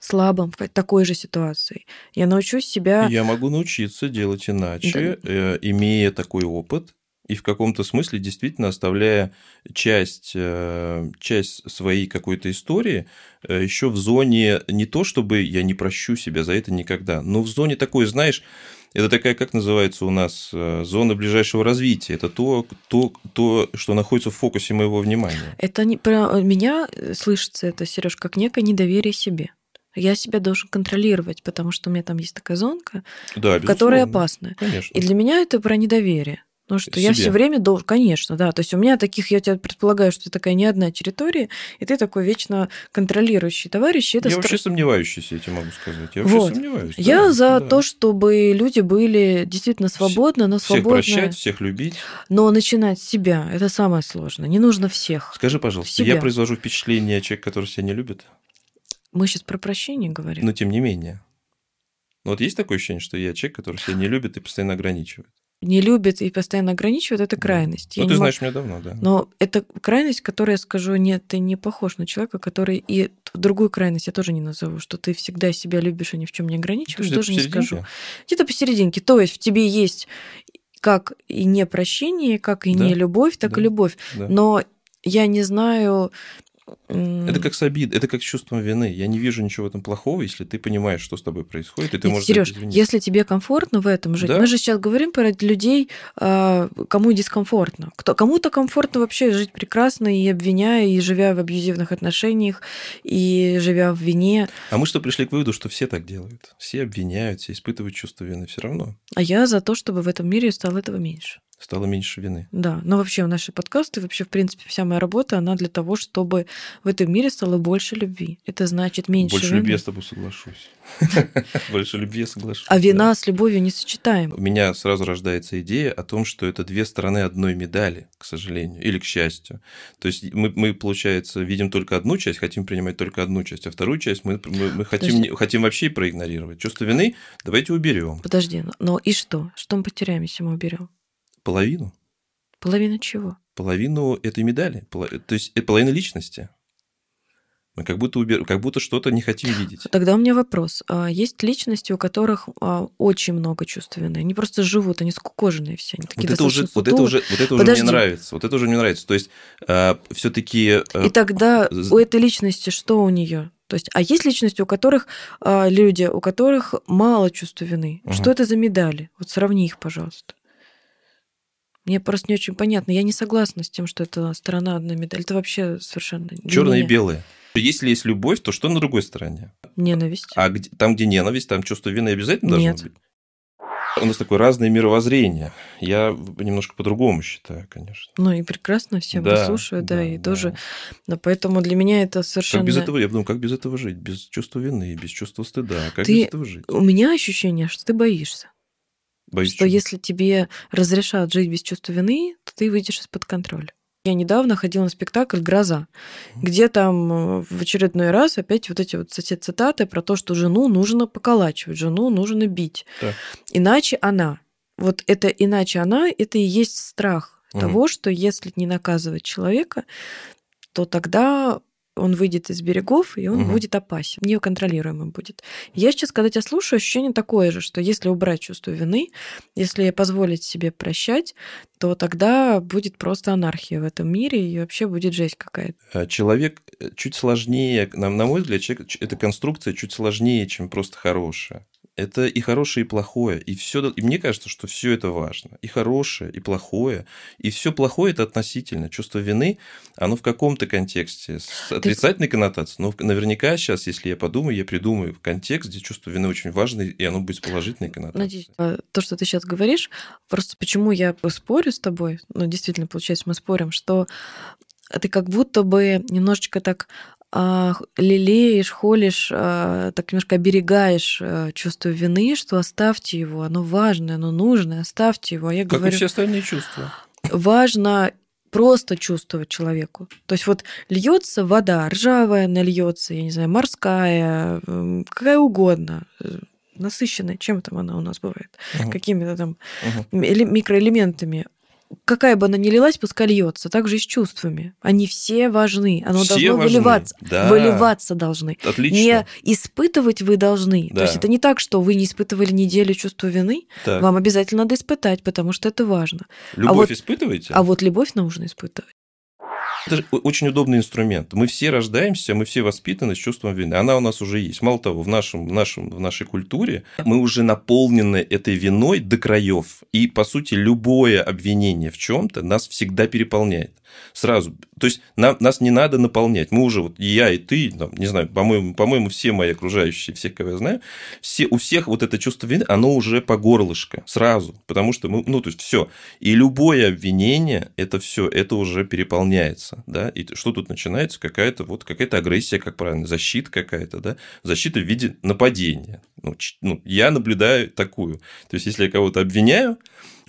слабым в такой же ситуации. Я научусь себя... Я могу научиться делать иначе, э, имея такой опыт, и в каком-то смысле действительно оставляя часть, э, часть своей какой-то истории э, еще в зоне не то, чтобы я не прощу себя за это никогда, но в зоне такой, знаешь, это такая, как называется у нас, э, зона ближайшего развития. Это то, то, то, что находится в фокусе моего внимания. Это не про меня слышится это, Сереж, как некое недоверие себе. Я себя должен контролировать, потому что у меня там есть такая зонка, да, которая опасна. Конечно. И для меня это про недоверие. Потому что Себе. я все время должен, конечно, да. То есть у меня таких, я тебя предполагаю, что ты такая не одна территория, и ты такой вечно контролирующий товарищ. Это я стра... вообще сомневающийся, я тебе могу сказать. Я вот. вообще сомневаюсь. Я да, за да. то, чтобы люди были действительно свободны, но свободны. Всех прощать, всех любить. Но начинать с себя – это самое сложное. Не нужно всех. Скажи, пожалуйста, себя. я произвожу впечатление человека, который себя не любит? Мы сейчас про прощение говорим. Но тем не менее. Ну, вот есть такое ощущение, что я человек, который себя не любит и постоянно ограничивает? Не любит и постоянно ограничивает, это крайность. Ну, я ты знаешь мог... меня давно, да. Но это крайность, которая, я скажу, нет, ты не похож на человека, который и другую крайность я тоже не назову, что ты всегда себя любишь и ни в чем не ограничиваешь, тоже не скажу. Где-то посерединке. То есть в тебе есть как и не прощение, как и да, не любовь, так да, и любовь. Да. Но я не знаю, это как с обид, это как с чувством вины. Я не вижу ничего в этом плохого, если ты понимаешь, что с тобой происходит, и ты Нет, можешь Сереж, если тебе комфортно в этом жить, да? мы же сейчас говорим про людей, а, кому дискомфортно. Кто, кому-то комфортно вообще жить прекрасно и обвиняя, и живя в абьюзивных отношениях, и живя в вине. А мы что пришли к выводу, что все так делают. Все обвиняют, все испытывают чувство вины все равно. А я за то, чтобы в этом мире стало этого меньше стало меньше вины. Да, но вообще наши подкасты, вообще, в принципе, вся моя работа, она для того, чтобы в этом мире стало больше любви. Это значит меньше Больше вины. любви я с тобой соглашусь. Больше любви я соглашусь. А вина с любовью не сочетаем. У меня сразу рождается идея о том, что это две стороны одной медали, к сожалению, или к счастью. То есть мы, мы получается, видим только одну часть, хотим принимать только одну часть, а вторую часть мы, мы, мы хотим, хотим вообще проигнорировать. Чувство вины давайте уберем. Подожди, но и что? Что мы потеряем, если мы уберем? Половину. Половина чего? Половину этой медали. То есть это половина личности. Мы как будто, убер... как будто что-то не хотим видеть. Тогда у меня вопрос. А есть личности, у которых а, очень много чувств вины. Они просто живут, они скукоженные все. Они такие вот, это уже, вот это уже, вот это уже мне нравится. Вот это уже мне нравится. То есть а, все-таки. И тогда у этой личности что у нее? То есть, а есть личности, у которых люди, у которых мало чувства вины. Угу. Что это за медали? Вот сравни их, пожалуйста. Мне просто не очень понятно. Я не согласна с тем, что это сторона одной медали. Это вообще совершенно... Черное и белое. Если есть любовь, то что на другой стороне? Ненависть. А где, там, где ненависть, там чувство вины обязательно Нет. должно быть? У нас такое разное мировоззрение. Я немножко по-другому считаю, конечно. Ну и прекрасно, всем да, послушаю, да, да, и да. тоже. Но поэтому для меня это совершенно... Как без этого, я думаю, как без этого жить? Без чувства вины, без чувства стыда. Как ты... без этого жить? У меня ощущение, что ты боишься. Боюсь что чего? если тебе разрешат жить без чувства вины, то ты выйдешь из-под контроля. Я недавно ходила на спектакль «Гроза», где там э, в очередной раз опять вот эти вот цитаты про то, что жену нужно поколачивать, жену нужно бить. Да. Иначе она. Вот это иначе она, это и есть страх угу. того, что если не наказывать человека, то тогда он выйдет из берегов, и он угу. будет опасен, неконтролируемым будет. Я сейчас, когда тебя слушаю, ощущение такое же, что если убрать чувство вины, если позволить себе прощать, то тогда будет просто анархия в этом мире, и вообще будет жесть какая-то. А человек э, чуть сложнее, на, на мой взгляд, человек, эта конструкция чуть сложнее, чем просто хорошая. Это и хорошее, и плохое. И, все, и мне кажется, что все это важно. И хорошее, и плохое. И все плохое это относительно. Чувство вины, оно в каком-то контексте с отрицательной коннотацией. Но наверняка сейчас, если я подумаю, я придумаю контекст, где чувство вины очень важно, и оно будет с положительной коннотацией. Надеюсь, а, то, что ты сейчас говоришь, просто почему я спорю с тобой, ну, действительно, получается, мы спорим, что ты как будто бы немножечко так а, лелеешь, холишь, а, так немножко оберегаешь а, чувство вины, что оставьте его, оно важное, оно нужное, оставьте его. А я как говорю, и все остальные чувства. Важно просто чувствовать человеку. То есть вот льется вода, ржавая нальется, я не знаю, морская, какая угодно, э, насыщенная, чем там она у нас бывает, угу. какими-то там угу. микроэлементами какая бы она ни лилась, пускай льется. Так же и с чувствами. Они все важны. Оно Все должно важны. выливаться. Да. Выливаться должны. Отлично. Не испытывать вы должны. То Да. есть это не так, что вы не испытывали неделю чувства вины. Так. Вам обязательно надо испытать, потому что это важно. Любовь вот- испытываете? А вот любовь нужно испытывать. Это очень удобный инструмент. Мы все рождаемся, мы все воспитаны с чувством вины. Она у нас уже есть. Мало того, в, нашем, в, нашем, в нашей культуре мы уже наполнены этой виной до краев. И, по сути, любое обвинение в чем-то нас всегда переполняет. Сразу. То есть нам, нас не надо наполнять. Мы уже, вот и я, и ты, там, не знаю, по-моему, по-моему, все мои окружающие, все, кого я знаю, все, у всех вот это чувство вины, оно уже по горлышко сразу. Потому что мы, ну, то есть все. И любое обвинение, это все, это уже переполняется. Да? И что тут начинается? Какая-то вот какая-то агрессия, как правильно, защита какая-то, да? защита в виде нападения. Ну, ну, я наблюдаю такую. То есть, если я кого-то обвиняю,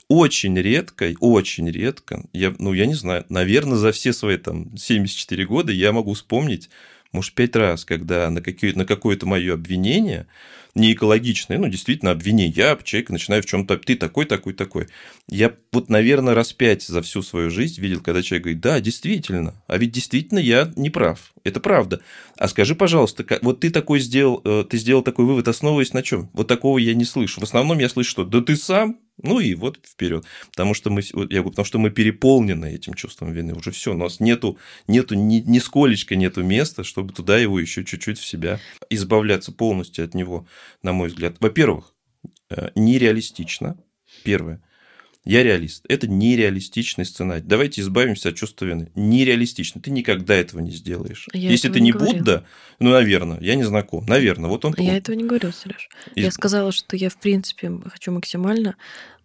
очень редко, очень редко, я, ну, я не знаю, наверное, за все свои там 74 года я могу вспомнить, может, пять раз, когда на, какие, на какое-то мое обвинение, не экологичное, ну, действительно, обвинение, я человека начинаю в чем-то, ты такой, такой, такой. Я вот, наверное, раз пять за всю свою жизнь видел, когда человек говорит, да, действительно, а ведь действительно я не прав, это правда. А скажи, пожалуйста, вот ты такой сделал, э, ты сделал такой вывод, основываясь на чем? Вот такого я не слышу. В основном я слышу, что да ты сам, ну и вот вперед. Потому что мы, я говорю, потому что мы переполнены этим чувством вины. Уже все, у нас нету, нету ни, нисколечко нету места, чтобы туда его еще чуть-чуть в себя избавляться полностью от него, на мой взгляд. Во-первых, э, нереалистично. Первое. Я реалист. Это нереалистичный сценарий. Давайте избавимся от чувства вины. Нереалистично. Ты никогда этого не сделаешь. Я Если ты не не говорила. Будда, ну, наверное, я не знаком. Наверное, вот он. Я он- этого не говорю, Сереж. из- Я сказала, что я, в принципе, хочу максимально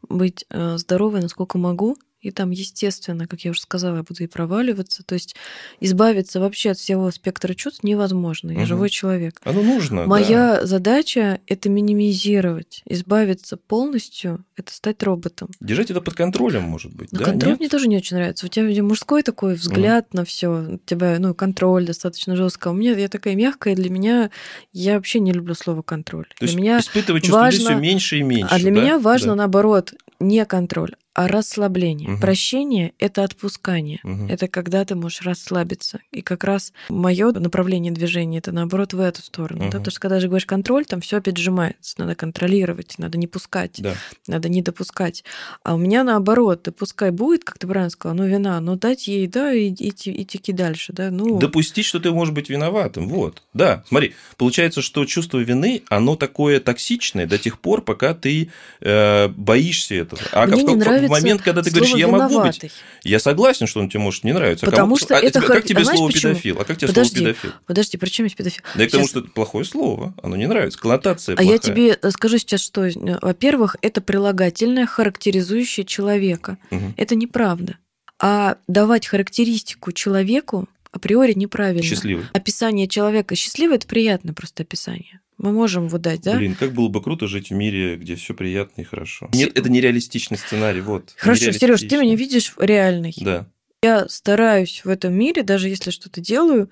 быть э, здоровой, насколько могу. И там, естественно, как я уже сказала, я буду и проваливаться. То есть избавиться вообще от всего спектра чувств невозможно. Я Мгм. живой человек. Оно нужно. да. Моя задача это минимизировать, избавиться полностью, это стать роботом. Держать это под контролем, может быть. Но да? контроль Нет? мне тоже не очень нравится. У тебя видимо, мужской такой взгляд на все, у тебя ну контроль достаточно жестко. У меня я такая мягкая, для меня я вообще не люблю слово контроль. То для есть меня испытывать чувство важно- все меньше и меньше. а для да? меня важно, Да. наоборот, не контроль, а расслабление. Мгм. Прощение – это отпускание. Мгм. Это когда ты можешь расслабиться. И как раз мое направление движения это наоборот в эту сторону. да, Мгм. Потому что когда же говоришь контроль, там все опять сжимается. Надо контролировать, надо не пускать, Да. надо не допускать. А у меня наоборот, да пускай будет, как ты правильно сказала, ну вина, но дать ей, да, и, и, те- и теки дальше, да, ну. Допустить, что ты можешь быть виноватым. Вот. Да, смотри, получается, что чувство вины, оно такое токсичное до тех пор, пока ты э, боишься этого. А Мне в, не в- в нравится момент, когда ты говоришь, я могу быть, я согласен, что он тебе может не нравиться. А Потому кому- что а это хар- как тебе а знаешь слово почему? педофил? А как тебе Подожди, слово педофил? Подожди, при чем есть педофил? Да и потому что это плохое слово, оно не нравится, коннотация А плохая. я тебе э, скажу сейчас, что, э, во-первых, это прилагательное, характеризующее человека. Мгм. Это неправда. А давать характеристику человеку априори неправильно. Счастливый. Описание человека счастливый это приятное просто описание. Мы можем его дать, да? Блин, как было бы круто жить в мире, где все приятно и хорошо. Нет, это нереалистичный сценарий, вот. Хорошо, Сереж, ты меня видишь реальный. Да. Я стараюсь в этом мире, даже если что-то делаю,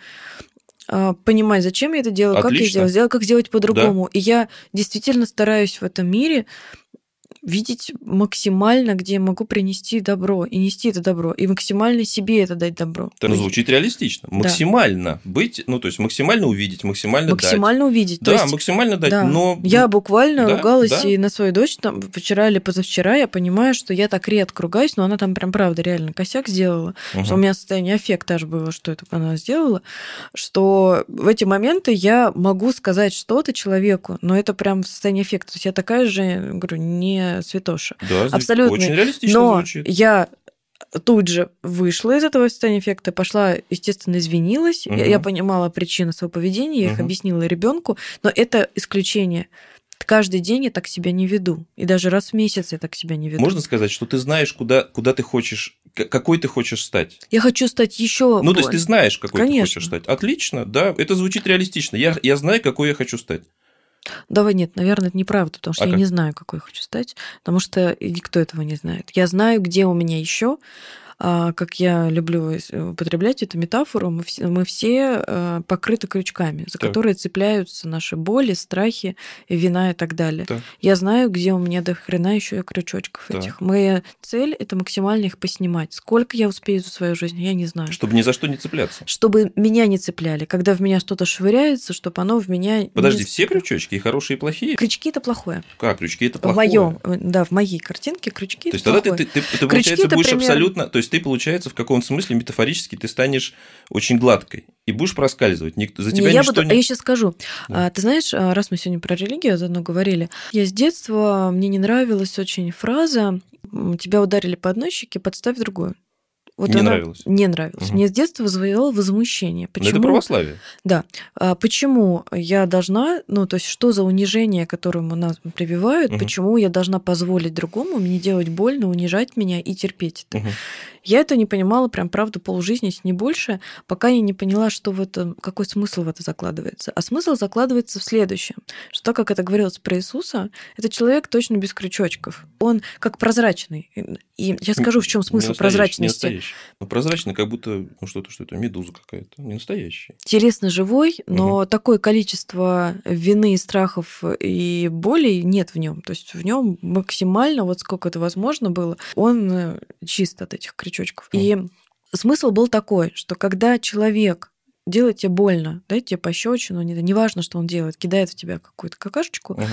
а, понимать, зачем я это делаю, как я Отлично. сделаю, сделать, как сделать по-другому. И я действительно стараюсь в этом мире видеть максимально, где я могу принести добро и нести это добро, и максимально себе это дать добро. Это ну, звучит реалистично. Максимально быть, ну, то есть максимально увидеть, максимально, максимально увидеть. дать. То Да, есть, максимально дать, да. но... Я буквально Да, ругалась да. и на свою дочь там вчера или позавчера я понимаю, что я так редко ругаюсь, но она там прям правда реально косяк сделала. Мгм. что у меня состояние аффекта аж было, что это она сделала, что в эти моменты я могу сказать что-то человеку, но это прям состояние аффекта. То есть я такая же, говорю, не святоша. Да, абсолютно. Очень реалистично Но звучит. я тут же вышла из этого состояния эффекта, пошла, естественно, извинилась. Я, Мгм. я понимала причины своего поведения, я их Мгм. объяснила ребенку, но это исключение. Каждый день я так себя не веду. И даже раз в месяц я так себя не веду. Можно сказать, что ты знаешь, куда, куда ты хочешь, какой ты хочешь стать. Я хочу стать еще. Ну, то есть ты знаешь, какой ты Конечно. хочешь стать. Отлично, да, это звучит реалистично. Я, я знаю, какой я хочу стать. Давай нет, наверное, это неправда, потому что А я как? не знаю, какой я хочу стать, потому что никто этого не знает. Я знаю, где у меня еще как я люблю употреблять эту метафору, мы все, мы все э, покрыты крючками, за так. которые цепляются наши боли, страхи, вина и так далее. Так. Я знаю, где у меня до хрена еще и крючочков так. этих. Моя цель это максимально их поснимать. Сколько я успею за свою жизнь, я не знаю. Чтобы ни за что не цепляться. Чтобы меня не цепляли. Когда в меня что-то швыряется, чтобы оно в меня. Подожди, не... все крючочки и хорошие, и плохие? Крючки это плохое. Как крючки это плохое? В моем, да, в моей картинке крючки. То есть тогда ты, ты, ты, ты получается будешь пример... абсолютно, то есть ты получается в каком-то смысле метафорически ты станешь очень гладкой и будешь проскальзывать. За тебя не, я буду, не... Я сейчас скажу. Да. А, ты знаешь, а, раз мы сегодня про религию заодно говорили, я с детства мне не нравилась очень фраза "тебя ударили по одной щеке, подставь другую". Вот не нравилось. Не нравилось. Угу. Мне с детства вызывало возмущение. Почему? Но это православие. Да. А почему я должна, ну, то есть, что за унижение, которому нас прививают, угу. почему я должна позволить другому мне делать больно, унижать меня и терпеть это? Угу. Я это не понимала прям, правда, полжизни, если не больше, пока я не поняла, что в этом, какой смысл в это закладывается. А смысл закладывается в следующем, что так как это говорилось про Иисуса, это человек точно без крючочков. Он как прозрачный. И я скажу, в чем смысл не прозрачности. Не ну, прозрачный, как будто ну, что-то, что это, медуза какая-то, не настоящий. Интересно живой, но угу. такое количество вины, страхов и болей нет в нем. То есть в нем максимально, вот сколько это возможно было, он э, чист от этих крючков крючочков. И смысл был такой, что когда человек делает тебе больно, дает тебе пощечину, неважно, что он делает, кидает в тебя какую-то какашечку, uh-huh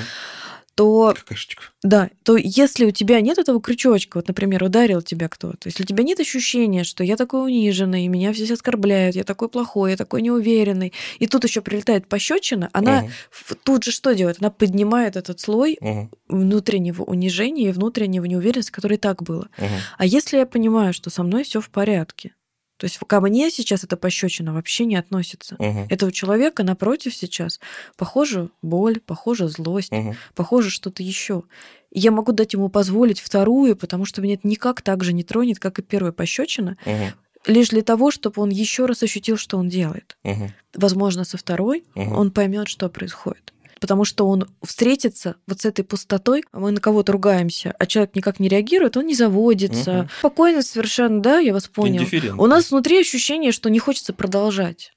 то... Какашечку. Да, то если у тебя нет этого крючочка, вот, например, ударил тебя кто-то, если у тебя нет ощущения, что я такой униженный, меня все оскорбляют, я такой плохой, я такой неуверенный, и тут еще прилетает пощечина, она угу. тут же что делает? Она поднимает этот слой угу. внутреннего унижения и внутреннего неуверенности, который и так было. Угу. А если я понимаю, что со мной все в порядке, то есть ко мне сейчас эта пощечина вообще не относится. Угу. Это у человека напротив сейчас похоже боль, похоже злость, угу. похоже что-то еще. Я могу дать ему позволить вторую, потому что меня это никак так же не тронет, как и первая пощечина. Угу. Лишь для того, чтобы он еще раз ощутил, что он делает. Угу. Возможно, со второй угу. он поймет, что происходит потому что он встретится вот с этой пустотой, мы на кого-то ругаемся, а человек никак не реагирует, он не заводится. Угу. Спокойно совершенно, да, я вас понял. У нас внутри ощущение, что не хочется продолжать.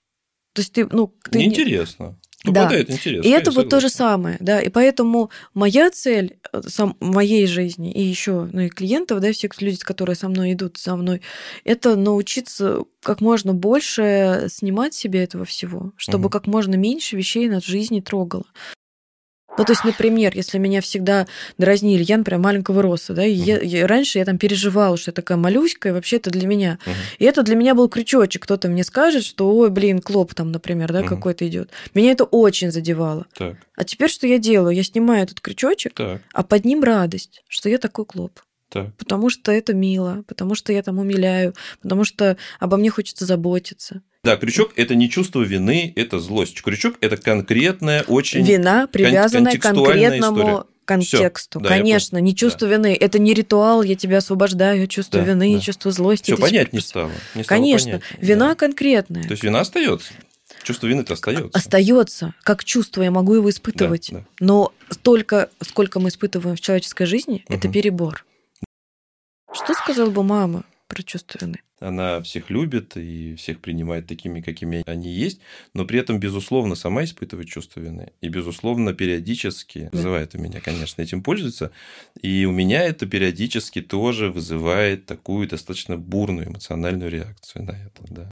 То есть ты, ну, ты неинтересно. Попадает да. интерес. И это вот то же самое, да. И поэтому моя цель э, сам, моей жизни и еще, ну и клиентов, да, всех людей, которые со мной идут, за мной, это научиться как можно больше снимать себе этого всего, чтобы угу. как можно меньше вещей над жизни трогало. Ну, то есть, например, если меня всегда дразнили, я, например, маленького роста, да, и uh-huh. я, я, раньше я там переживала, что я такая малюська, и вообще это для меня. Uh-huh. И это для меня был крючочек. Кто-то мне скажет, что, ой, блин, клоп там, например, да, uh-huh. какой-то идет. Меня это очень задевало. Так. А теперь что я делаю? Я снимаю этот крючочек, так. а под ним радость, что я такой клоп. Так. Потому что это мило, потому что я там умиляю, потому что обо мне хочется заботиться. Да, крючок – это не чувство вины, это злость. Крючок – это конкретная, очень Вина, привязанная к конкретному история. контексту. Всё, да, Конечно, не чувство да. вины. Это не ритуал, я тебя освобождаю, чувство да, вины, да. чувство злости. Все понять не стало. Не стало Конечно, понятнее, вина да. конкретная. То есть вина остается. Чувство вины-то остается. Остается. Как чувство я могу его испытывать. Да, да. Но столько, сколько мы испытываем в человеческой жизни, угу. это перебор. Что сказал бы мама прочувствованы. Она всех любит и всех принимает такими, какими они есть, но при этом, безусловно, сама испытывает чувство вины. И, безусловно, периодически да. вызывает у меня, конечно, этим пользуется. И у меня это периодически тоже вызывает такую достаточно бурную эмоциональную реакцию на это. Да.